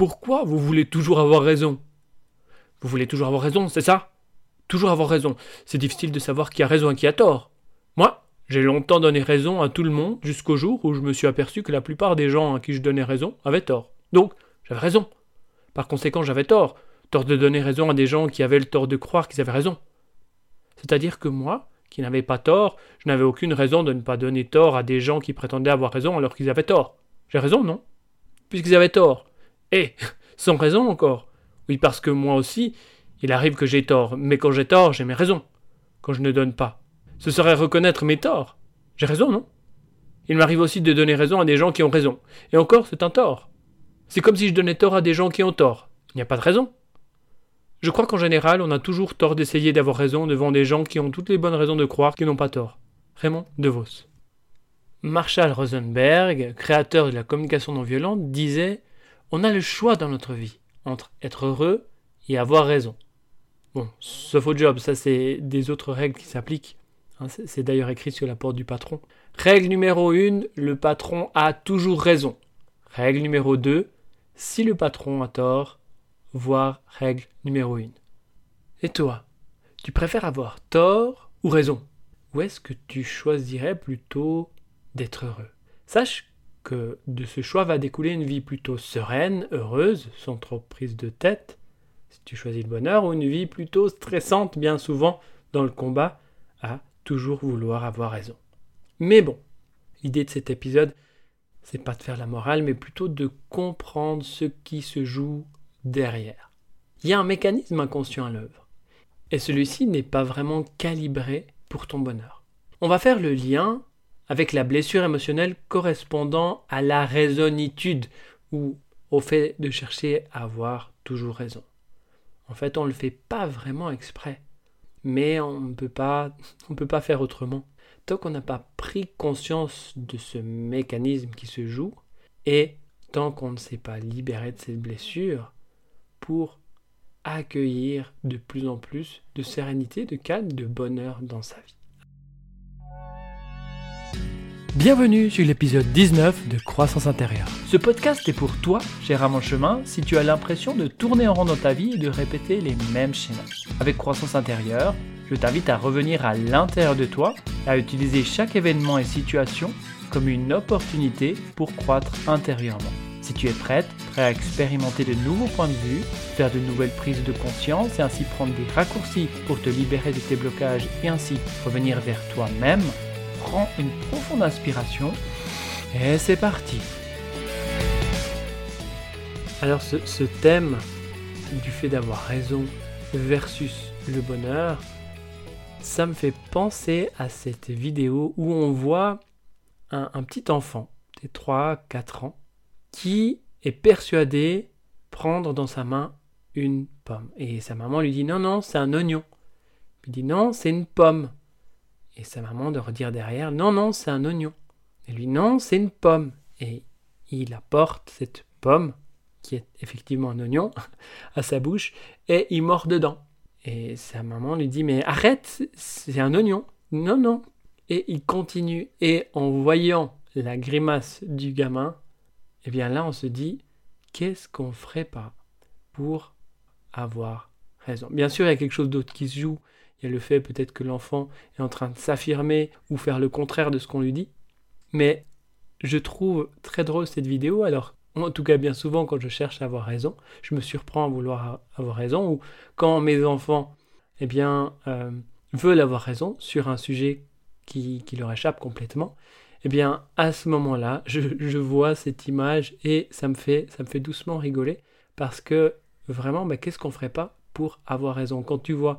Pourquoi vous voulez toujours avoir raison? Vous voulez toujours avoir raison, c'est ça? Toujours avoir raison. C'est difficile de savoir qui a raison et qui a tort. Moi, j'ai longtemps donné raison à tout le monde jusqu'au jour où je me suis aperçu que la plupart des gens à qui je donnais raison avaient tort. Donc, j'avais raison. Par conséquent, j'avais tort. Tort de donner raison à des gens qui avaient le tort de croire qu'ils avaient raison. C'est-à-dire que moi, qui n'avais pas tort, je n'avais aucune raison de ne pas donner tort à des gens qui prétendaient avoir raison alors qu'ils avaient tort. J'ai raison, non? Puisqu'ils avaient tort. Et, sans raison encore. Oui, parce que moi aussi, il arrive que j'ai tort, mais quand j'ai tort, j'ai mes raisons. Quand je ne donne pas. Ce serait reconnaître mes torts. J'ai raison, non? Il m'arrive aussi de donner raison à des gens qui ont raison. Et encore, c'est un tort. C'est comme si je donnais tort à des gens qui ont tort. Il n'y a pas de raison. Je crois qu'en général, on a toujours tort d'essayer d'avoir raison devant des gens qui ont toutes les bonnes raisons de croire qu'ils n'ont pas tort. Raymond DeVos. Marshall Rosenberg, créateur de la communication non violente, disait On a le choix dans notre vie entre être heureux et avoir raison. Bon, sauf au job, ça c'est des autres règles qui s'appliquent. Hein, c'est d'ailleurs écrit sur la porte du patron. Règle numéro 1, le patron a toujours raison. Règle numéro 2, si le patron a tort, voire règle numéro 1. Et toi, tu préfères avoir tort ou raison? Ou est-ce que tu choisirais plutôt d'être heureux? Sache de ce choix va découler une vie plutôt sereine, heureuse, sans trop prise de tête, si tu choisis le bonheur, ou une vie plutôt stressante, bien souvent, dans le combat, à toujours vouloir avoir raison. Mais bon, l'idée de cet épisode, c'est pas de faire la morale, mais plutôt de comprendre ce qui se joue derrière. Il y a un mécanisme inconscient à l'œuvre. Et celui-ci n'est pas vraiment calibré pour ton bonheur. On va faire le lien avec la blessure émotionnelle correspondant à la raisonnitude ou au fait de chercher à avoir toujours raison. En fait, on ne le fait pas vraiment exprès. Mais on ne peut pas, peut pas faire autrement. Tant qu'on n'a pas pris conscience de ce mécanisme qui se joue, et tant qu'on ne s'est pas libéré de cette blessure, pour accueillir de plus en plus de sérénité, de calme, de bonheur dans sa vie. Bienvenue sur l'épisode 19 de Croissance intérieure. Ce podcast est pour toi, cher mon chemin, si tu as l'impression de tourner en rond dans ta vie et de répéter les mêmes schémas. Avec Croissance intérieure, je t'invite à revenir à l'intérieur de toi, à utiliser chaque événement et situation comme une opportunité pour croître intérieurement. Si tu es prête, prêt à expérimenter de nouveaux points de vue, faire de nouvelles prises de conscience et ainsi prendre des raccourcis pour te libérer de tes blocages et ainsi revenir vers toi-même, prends une profonde inspiration et c'est parti. Alors ce, thème du fait d'avoir raison versus le bonheur, ça me fait penser à cette vidéo où on voit un, petit enfant de 3-4 ans qui est persuadé prendre dans sa main une pomme. Et sa maman lui dit non, non, c'est un oignon. Il dit non, c'est une pomme. Et sa maman de redire derrière non, non, c'est un oignon. Et lui non, c'est une pomme. Et il apporte cette pomme, qui est effectivement un oignon, à sa bouche, et il mord dedans. Et sa maman lui dit mais arrête, c'est un oignon. Non, non. Et il continue. Et en voyant la grimace du gamin, eh bien là on se dit qu'est-ce qu'on ferait pas pour avoir raison? Bien sûr, il y a quelque chose d'autre qui se joue. Il y a le fait peut-être que l'enfant est en train de s'affirmer ou faire le contraire de ce qu'on lui dit. Mais je trouve très drôle cette vidéo. Alors, en tout cas, bien souvent, quand je cherche à avoir raison, je me surprends à vouloir avoir raison. Ou quand mes enfants, eh bien, euh, veulent avoir raison sur un sujet qui, leur échappe complètement, eh bien, à ce moment-là, je, je, vois cette image et ça me fait, ça me fait doucement rigoler parce que vraiment, bah, qu'est-ce qu'on ferait pas pour avoir raison? Quand tu vois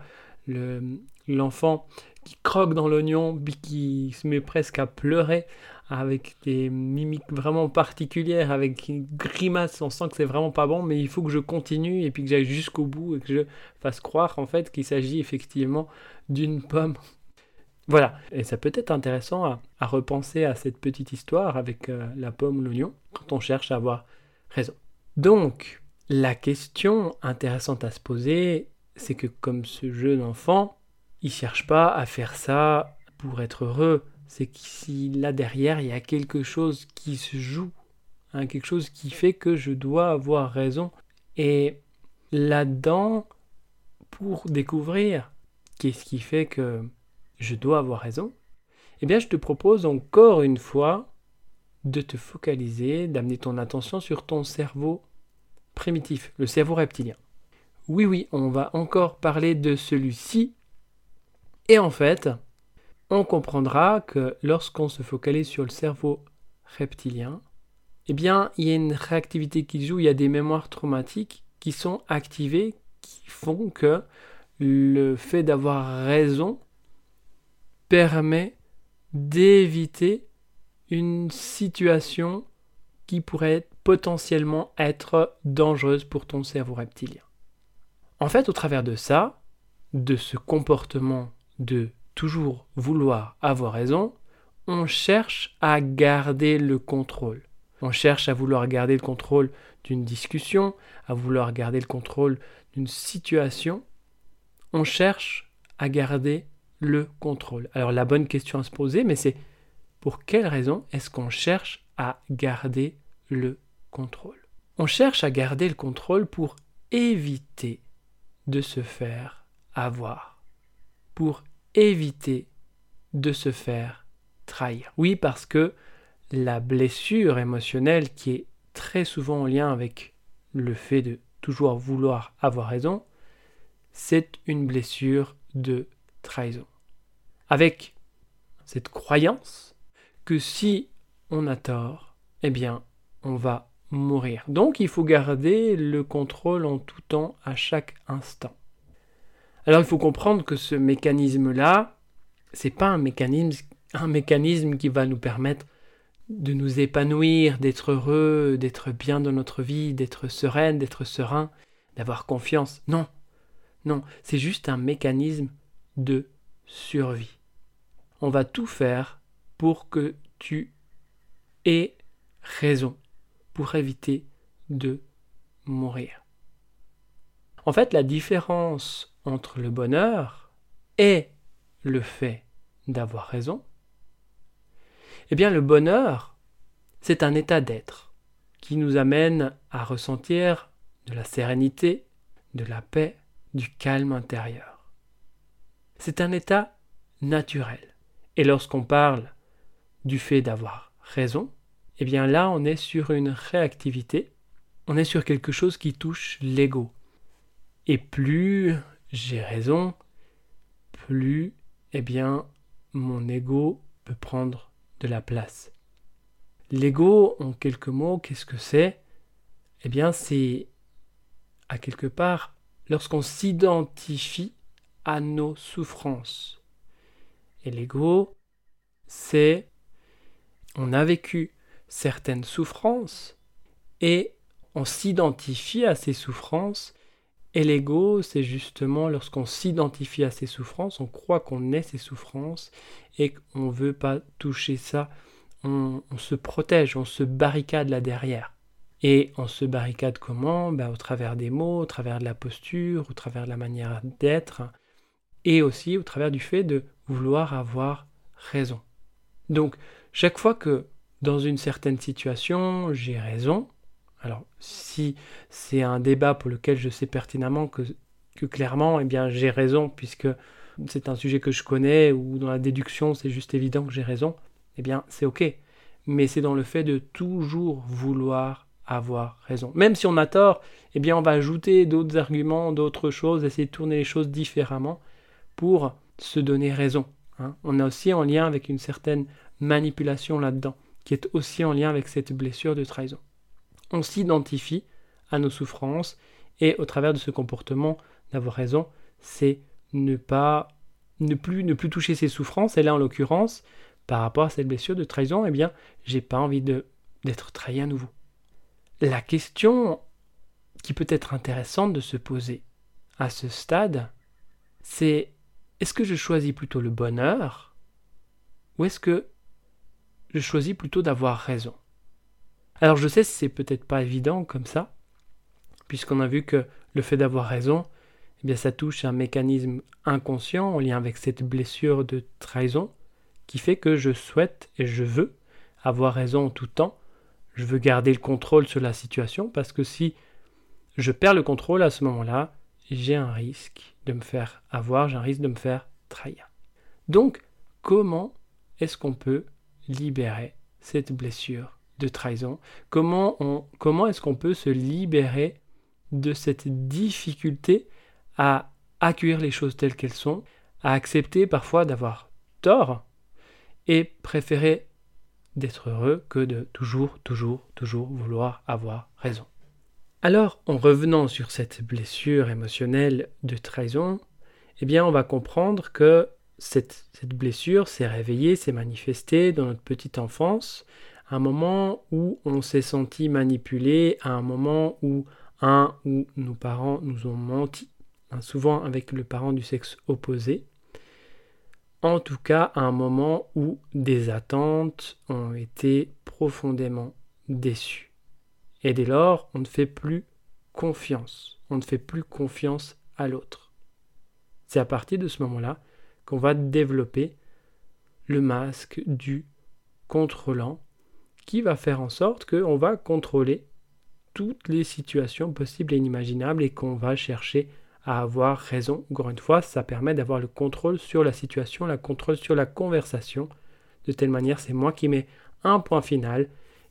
l'enfant qui croque dans l'oignon, qui se met presque à pleurer avec des mimiques vraiment particulières, avec une grimace, on sent que c'est vraiment pas bon, mais il faut que je continue et puis que j'aille jusqu'au bout et que je fasse croire en fait qu'il s'agit effectivement d'une pomme voilà, et ça peut être intéressant à, repenser à cette petite histoire avec euh, la pomme ou l'oignon quand on cherche à avoir raison. Donc, la question intéressante à se poser, c'est que comme ce jeune enfant, il cherche pas à faire ça pour être heureux, c'est que si là derrière il y a quelque chose qui se joue hein, quelque chose qui fait que je dois avoir raison. Et là-dedans, pour découvrir qu'est-ce qui fait que je dois avoir raison, eh bien je te propose encore une fois de te focaliser, d'amener ton attention sur ton cerveau primitif, le cerveau reptilien. Oui, oui, on va encore parler de celui-ci. Et en fait, on comprendra que lorsqu'on se focalise sur le cerveau reptilien, eh bien, il y a une réactivité qui joue, il y a des mémoires traumatiques qui sont activées, qui font que le fait d'avoir raison permet d'éviter une situation qui pourrait potentiellement être dangereuse pour ton cerveau reptilien. En fait, au travers de ça, de ce comportement de toujours vouloir avoir raison, on cherche à garder le contrôle. On cherche à vouloir garder le contrôle d'une discussion, à vouloir garder le contrôle d'une situation. On cherche à garder le contrôle. Alors la bonne question à se poser, mais c'est pour quelle raison est-ce qu'on cherche à garder le contrôle? On cherche à garder le contrôle pour éviter de se faire avoir, pour éviter de se faire trahir. Oui, parce que la blessure émotionnelle qui est très souvent en lien avec le fait de toujours vouloir avoir raison, c'est une blessure de trahison. Avec cette croyance que si on a tort, eh bien, on va Donc, il faut garder le contrôle en tout temps, à chaque instant. Alors, il faut comprendre que ce mécanisme-là, c'est pas un mécanisme, un mécanisme qui va nous permettre de nous épanouir, d'être heureux, d'être bien dans notre vie, d'être sereine, d'être serein, d'avoir confiance. Non, non, c'est juste un mécanisme de survie. On va tout faire pour que tu aies raison, pour éviter de mourir. En fait, la différence entre le bonheur et le fait d'avoir raison, eh bien le bonheur, c'est un état d'être qui nous amène à ressentir de la sérénité, de la paix, du calme intérieur. C'est un état naturel. Et lorsqu'on parle du fait d'avoir raison, eh bien là on est sur une réactivité, on est sur quelque chose qui touche l'ego. Et plus j'ai raison, plus eh bien mon ego peut prendre de la place. L'ego, en quelques mots, qu'est-ce que c'est? Eh bien, c'est à quelque part lorsqu'on s'identifie à nos souffrances. Et l'ego, c'est on a vécu certaines souffrances et on s'identifie à ces souffrances. Et l'ego, c'est justement lorsqu'on s'identifie à ces souffrances, on croit qu'on est ces souffrances et qu'on ne veut pas toucher ça, on, se protège, on se barricade là derrière. Et on se barricade comment? Ben, Au travers des mots, au travers de la posture, au travers de la manière d'être, et aussi au travers du fait de vouloir avoir raison. Donc, chaque fois que dans une certaine situation, j'ai raison, alors si c'est un débat pour lequel je sais pertinemment que, que clairement, eh bien, j'ai raison, puisque c'est un sujet que je connais, ou dans la déduction, c'est juste évident que j'ai raison, eh bien, c'est ok. Mais c'est dans le fait de toujours vouloir avoir raison. Même si on a tort, eh bien, on va ajouter d'autres arguments, d'autres choses, essayer de tourner les choses différemment pour se donner raison. Hein. On a aussi en lien avec une certaine manipulation là-dedans, qui est aussi en lien avec cette blessure de trahison. On s'identifie à nos souffrances et au travers de ce comportement d'avoir raison, c'est ne pas ne plus ne plus toucher ses souffrances et là en l'occurrence par rapport à cette blessure de trahison eh bien j'ai pas envie de d'être trahi à nouveau la question qui peut être intéressante de se poser à ce stade c'est est-ce que je choisis plutôt le bonheur ou est-ce que je choisis plutôt d'avoir raison alors je sais c'est peut-être pas évident comme ça puisqu'on a vu que le fait d'avoir raison eh bien ça touche un mécanisme inconscient en lien avec cette blessure de trahison qui fait que je souhaite et je veux avoir raison en tout temps je veux garder le contrôle sur la situation parce que si je perds le contrôle à ce moment-là, j'ai un risque de me faire avoir, j'ai un risque de me faire trahir. Donc, comment est-ce qu'on peut libérer cette blessure de trahison Comment, comment est-ce qu'on peut se libérer de cette difficulté à accueillir les choses telles qu'elles sont, à accepter parfois d'avoir tort et préférer d'être heureux que de toujours, toujours, toujours vouloir avoir raison. Alors, en revenant sur cette blessure émotionnelle de trahison, eh bien, on va comprendre que cette, blessure s'est réveillée, s'est manifestée dans notre petite enfance, à un moment où on s'est senti manipulé, à un moment où un ou nos parents nous ont menti, hein, souvent avec le parent du sexe opposé, en tout cas à un moment où des attentes ont été profondément déçues. Et dès lors, on ne fait plus confiance, on ne fait plus confiance à l'autre. C'est à partir de ce moment-là qu'on va développer le masque du contrôlant qui va faire en sorte qu'on va contrôler toutes les situations possibles et inimaginables et qu'on va chercher à avoir raison. Encore une fois, ça permet d'avoir le contrôle sur la situation, le contrôle sur la conversation. De telle manière, c'est moi qui mets un point final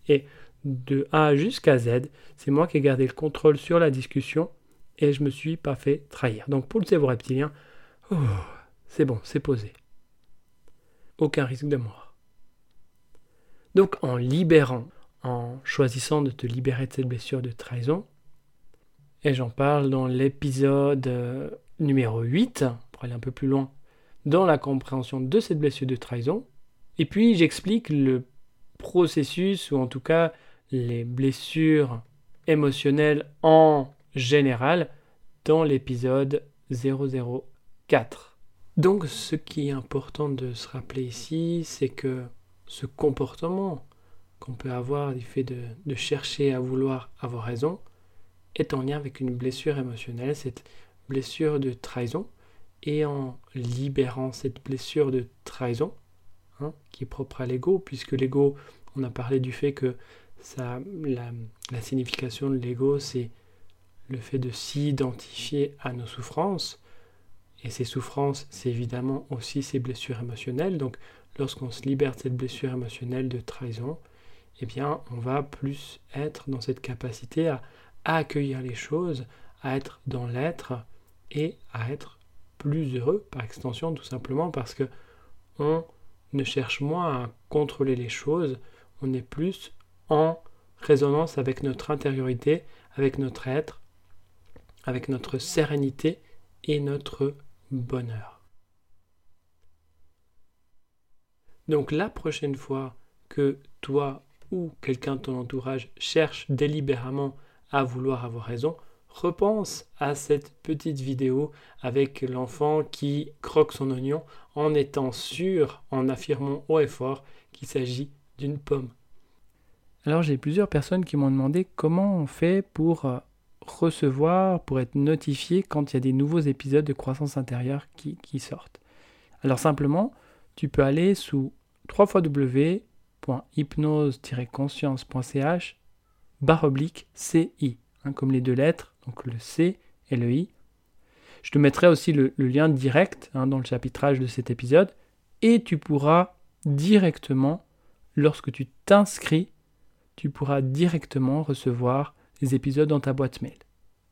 et de A jusqu'à Z, c'est moi qui ai gardé le contrôle sur la discussion et je me suis pas fait trahir. Donc pour le cerveau reptilien, oh, c'est bon, c'est posé. Aucun risque de mort. Donc en libérant, en choisissant de te libérer de cette blessure de trahison, et j'en parle dans l'épisode euh, numéro 8, pour aller un peu plus loin, dans la compréhension de cette blessure de trahison. Et puis j'explique le processus, ou en tout cas les blessures émotionnelles en général, dans l'épisode 004. Donc ce qui est important de se rappeler ici, c'est que ce comportement qu'on peut avoir du fait de, chercher à vouloir avoir raison, est en lien avec une blessure émotionnelle, cette blessure de trahison, et en libérant cette blessure de trahison, hein, qui est propre à l'ego, puisque l'ego, on a parlé du fait que ça, la signification de l'ego, c'est le fait de s'identifier à nos souffrances, et ces souffrances, c'est évidemment aussi ces blessures émotionnelles. Donc, lorsqu'on se libère de cette blessure émotionnelle de trahison, eh bien, on va plus être dans cette capacité à accueillir les choses, à être dans l'être et à être plus heureux par extension tout simplement parce que on ne cherche moins à contrôler les choses, on est plus en résonance avec notre intériorité, avec notre être, avec notre sérénité et notre bonheur. Donc la prochaine fois que toi ou quelqu'un de ton entourage cherche délibérément à vouloir avoir raison, repense à cette petite vidéo avec l'enfant qui croque son oignon en étant sûr, en affirmant haut et fort qu'il s'agit d'une pomme. Alors j'ai plusieurs personnes qui m'ont demandé comment on fait pour euh, recevoir, pour être notifié quand il y a des nouveaux épisodes de croissance intérieure qui, sortent. Alors simplement, tu peux aller sous www.hypnose-conscience.ch barre oblique CI, hein, comme les deux lettres, donc le C et le I. Je te mettrai aussi le, lien direct hein, dans le chapitrage de cet épisode et tu pourras directement, lorsque tu t'inscris, tu pourras directement recevoir les épisodes dans ta boîte mail.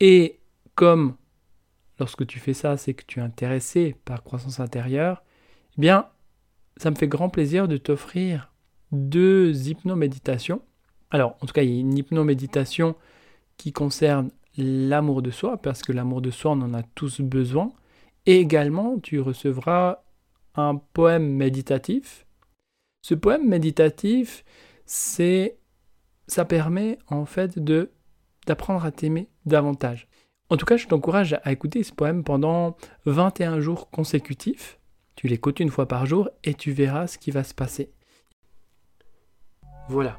Et comme lorsque tu fais ça, c'est que tu es intéressé par croissance intérieure, eh bien, ça me fait grand plaisir de t'offrir deux hypnoméditations alors, en tout cas, il y a une hypnoméditation qui concerne l'amour de soi, parce que l'amour de soi, on en a tous besoin. Et également, tu recevras un poème méditatif. Ce poème méditatif, c'est ça permet en fait de d'apprendre à t'aimer davantage. En tout cas, je t'encourage à écouter ce poème pendant 21 jours consécutifs. Tu l'écoutes une fois par jour et tu verras ce qui va se passer. Voilà.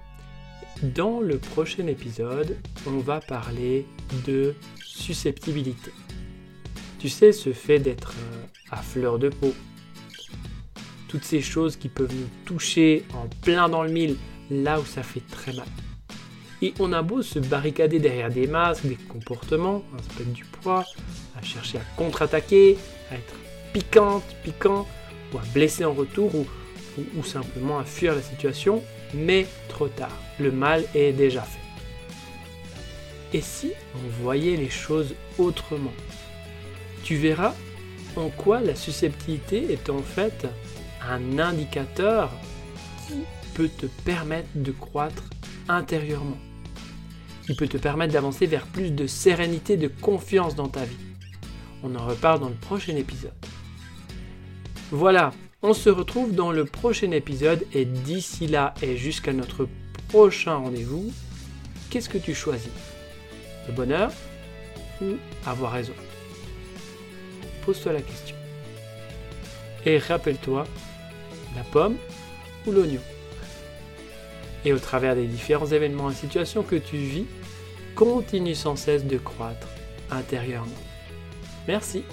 Dans le prochain épisode, on va parler de susceptibilité. Tu sais, ce fait d'être euh, à fleur de peau. Toutes ces choses qui peuvent nous toucher en plein dans le mille, là où ça fait très mal. Et on a beau se barricader derrière des masques, des comportements, un aspect du poids, à chercher à contre-attaquer, à être piquante, piquant, ou à blesser en retour, ou, ou simplement à fuir la situation, mais trop tard. Le mal est déjà fait. Et si on voyait les choses autrement? Tu verras en quoi la susceptibilité est en fait un indicateur qui peut te permettre de croître intérieurement. Qui peut te permettre d'avancer vers plus de sérénité, de confiance dans ta vie. On en reparle dans le prochain épisode. Voilà, on se retrouve dans le prochain épisode et d'ici là et jusqu'à notre prochain rendez-vous, qu'est-ce que tu choisis? Le bonheur ou avoir raison? Pose-toi la question. Et rappelle-toi, la pomme ou l'oignon? Et au travers des différents événements et situations que tu vis, continue sans cesse de croître intérieurement. Merci.